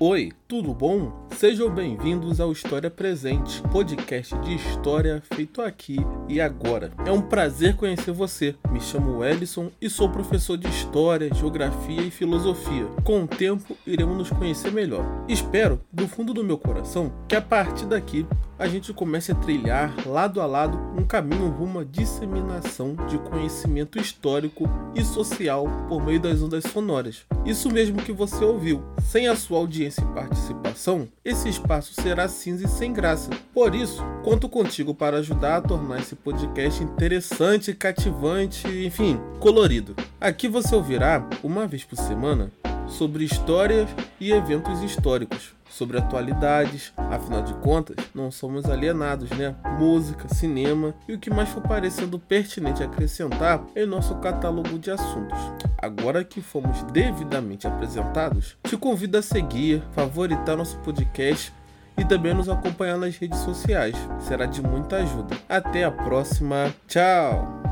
Oi, tudo bom? Sejam bem-vindos ao História Presente, podcast de história feito aqui e agora. É um prazer conhecer você. Me chamo Ellison e sou professor de História, Geografia e Filosofia. Com o tempo, iremos nos conhecer melhor. Espero, do fundo do meu coração, que a partir daqui a gente comece a trilhar lado a lado um caminho rumo à disseminação de conhecimento histórico e social por meio das ondas sonoras. Isso mesmo que você ouviu. Sem a sua audiência participação, esse espaço será cinza e sem graça. Por isso, conto contigo para ajudar a tornar esse podcast interessante, cativante, enfim, colorido. Aqui você ouvirá, uma vez por semana, sobre histórias e eventos históricos, sobre atualidades, afinal de contas, não somos alienados, né? Música, cinema e o que mais for parecendo pertinente acrescentar em nosso catálogo de assuntos. Agora que fomos devidamente apresentados, te convido a seguir, favoritar nosso podcast e também nos acompanhar nas redes sociais. Será de muita ajuda. Até a próxima. Tchau!